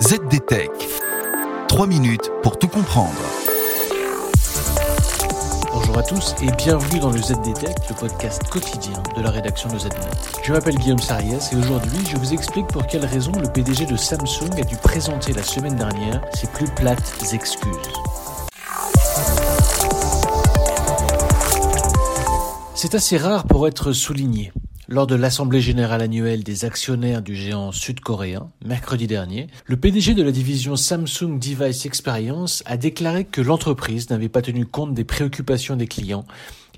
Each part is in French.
ZDTech. 3 minutes pour tout comprendre. Bonjour à tous et bienvenue dans le ZDTech, le podcast quotidien de la rédaction de ZDNet. Je m'appelle Guillaume Sariès et aujourd'hui je vous explique pour quelles raisons le PDG de Samsung a dû présenter la semaine dernière ses plus plates excuses. C'est assez rare pour être souligné. Lors de l'Assemblée générale annuelle des actionnaires du géant sud-coréen, mercredi dernier, le PDG de la division Samsung Device Experience a déclaré que l'entreprise n'avait pas tenu compte des préoccupations des clients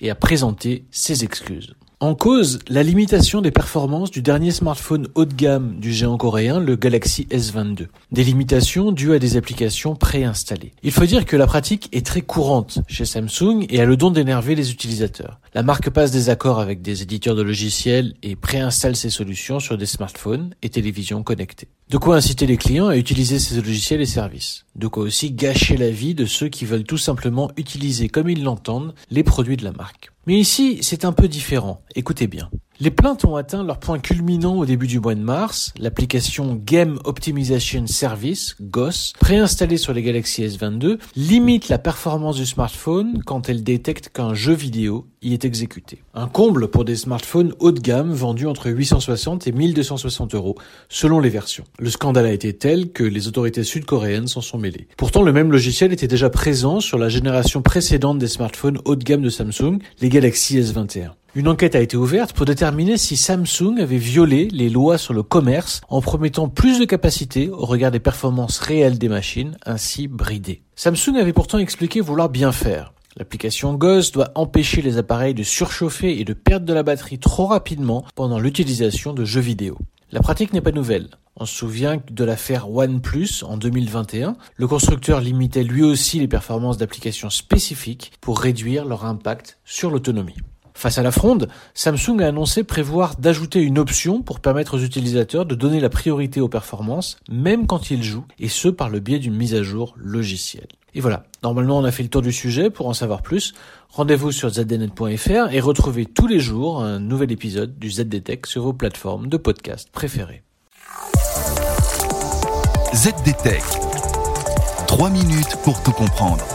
et a présenté ses excuses. En cause, la limitation des performances du dernier smartphone haut de gamme du géant coréen, le Galaxy S22. Des limitations dues à des applications préinstallées. Il faut dire que la pratique est très courante chez Samsung et a le don d'énerver les utilisateurs. La marque passe des accords avec des éditeurs de logiciels et préinstalle ses solutions sur des smartphones et télévisions connectées. De quoi inciter les clients à utiliser ces logiciels et services. De quoi aussi gâcher la vie de ceux qui veulent tout simplement utiliser comme ils l'entendent les produits de la marque. Mais ici, c'est un peu différent. Écoutez bien. Les plaintes ont atteint leur point culminant au début du mois de mars. L'application Game Optimization Service, GOS, préinstallée sur les Galaxy S22, limite la performance du smartphone quand elle détecte qu'un jeu vidéo y est exécuté. Un comble pour des smartphones haut de gamme vendus entre 860 et 1260 euros, selon les versions. Le scandale a été tel que les autorités sud-coréennes s'en sont mêlées. Pourtant, le même logiciel était déjà présent sur la génération précédente des smartphones haut de gamme de Samsung, les Galaxy S21. Une enquête a été ouverte pour déterminer si Samsung avait violé les lois sur le commerce en promettant plus de capacité au regard des performances réelles des machines, ainsi bridées. Samsung avait pourtant expliqué vouloir bien faire. L'application Ghost doit empêcher les appareils de surchauffer et de perdre de la batterie trop rapidement pendant l'utilisation de jeux vidéo. La pratique n'est pas nouvelle. On se souvient de l'affaire OnePlus en 2021. Le constructeur limitait lui aussi les performances d'applications spécifiques pour réduire leur impact sur l'autonomie. Face à la fronde, Samsung a annoncé prévoir d'ajouter une option pour permettre aux utilisateurs de donner la priorité aux performances, même quand ils jouent, et ce par le biais d'une mise à jour logicielle. Et voilà, normalement on a fait le tour du sujet, pour en savoir plus, rendez-vous sur zdnet.fr et retrouvez tous les jours un nouvel épisode du ZDTech sur vos plateformes de podcast préférées. ZDTech. 3 minutes pour tout comprendre.